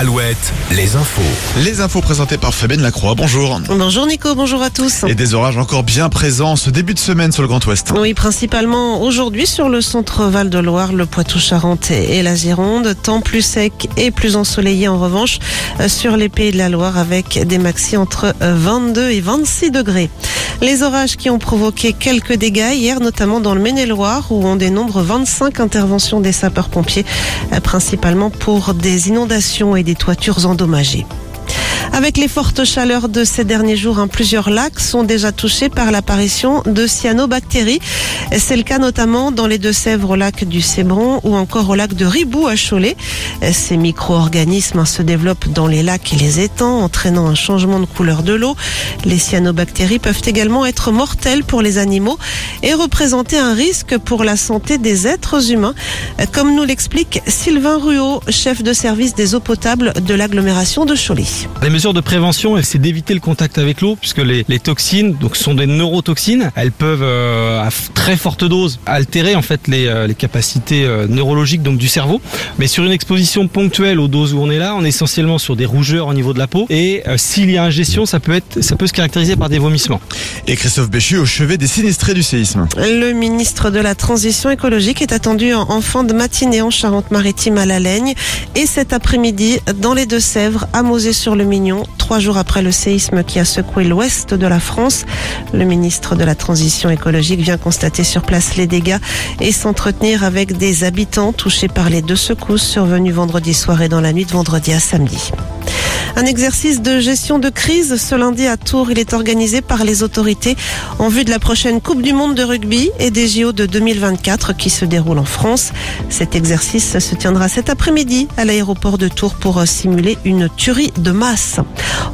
Alouette, les infos. Les infos présentées par Fabienne Lacroix. Bonjour. Bonjour Nico, bonjour à tous. Et des orages encore bien présents ce début de semaine sur le Grand Ouest. Oui, principalement aujourd'hui sur le centre Val-de-Loire, le Poitou-Charentes et la Gironde. Temps plus sec et plus ensoleillé en revanche sur les pays de la Loire avec des maxi entre 22 et 26 degrés. Les orages qui ont provoqué quelques dégâts hier, notamment dans le Maine-et-Loire, où on dénombre 25 interventions des sapeurs-pompiers, euh, principalement pour des inondations et des toitures endommagées. Avec les fortes chaleurs de ces derniers jours, hein, plusieurs lacs sont déjà touchés par l'apparition de cyanobactéries. C'est le cas notamment dans les Deux-Sèvres au lac du Cébron ou encore au lac de Ribou à Cholet. Ces micro-organismes hein, se développent dans les lacs et les étangs, entraînant un changement de couleur de l'eau. Les cyanobactéries peuvent également être mortelles pour les animaux et représenter un risque pour la santé des êtres humains, comme nous l'explique Sylvain Ruot, chef de service des eaux potables de l'agglomération de Cholet. De prévention, c'est d'éviter le contact avec l'eau, puisque les, les, toxines, donc sont des neurotoxines, elles peuvent euh, à très forte dose altérer en fait les, euh, les capacités euh, neurologiques donc du cerveau. Mais sur une exposition ponctuelle aux doses où on est là, on est essentiellement sur des rougeurs au niveau de la peau. Et euh, s'il y a ingestion, ça peut être, ça peut se caractériser par des vomissements. Et Christophe Béchu au chevet des sinistrés du séisme. Le ministre de la Transition écologique est attendu en, en fin de matinée en Charente-Maritime à La Laigne et cet après-midi dans les Deux-Sèvres à Mosée-sur-le-Mignon trois jours après le séisme qui a secoué l'ouest de la France. Le ministre de la Transition écologique vient constater sur place les dégâts et s'entretenir avec des habitants touchés par les deux secousses survenues vendredi soir et dans la nuit de vendredi à samedi. Un exercice de gestion de crise ce lundi à Tours. Il est organisé par les autorités en vue de la prochaine Coupe du Monde de rugby et des JO de 2024 qui se déroulent en France. Cet exercice se tiendra cet après-midi à l'aéroport de Tours pour simuler une tuerie de masse.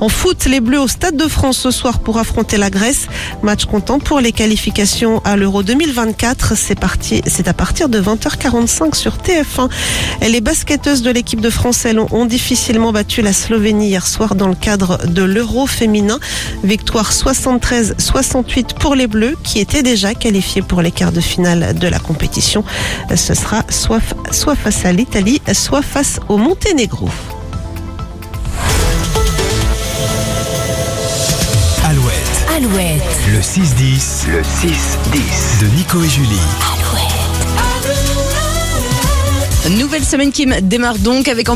En foot, les Bleus au Stade de France ce soir pour affronter la Grèce. Match comptant pour les qualifications à l'Euro 2024. C'est parti, c'est à partir de 20h45 sur TF1. Les basketteuses de l'équipe de France, elles ont difficilement battu la Slovénie hier soir dans le cadre de l'Euro féminin. Victoire 73-68 pour les Bleus qui étaient déjà qualifiés pour les quarts de finale de la compétition. Ce sera soit, soit face à l'Italie, soit face au Monténégro. Alouette, Alouette, le 6-10 le 6-10. de Nico et Julie. Nouvelle semaine qui démarre donc avec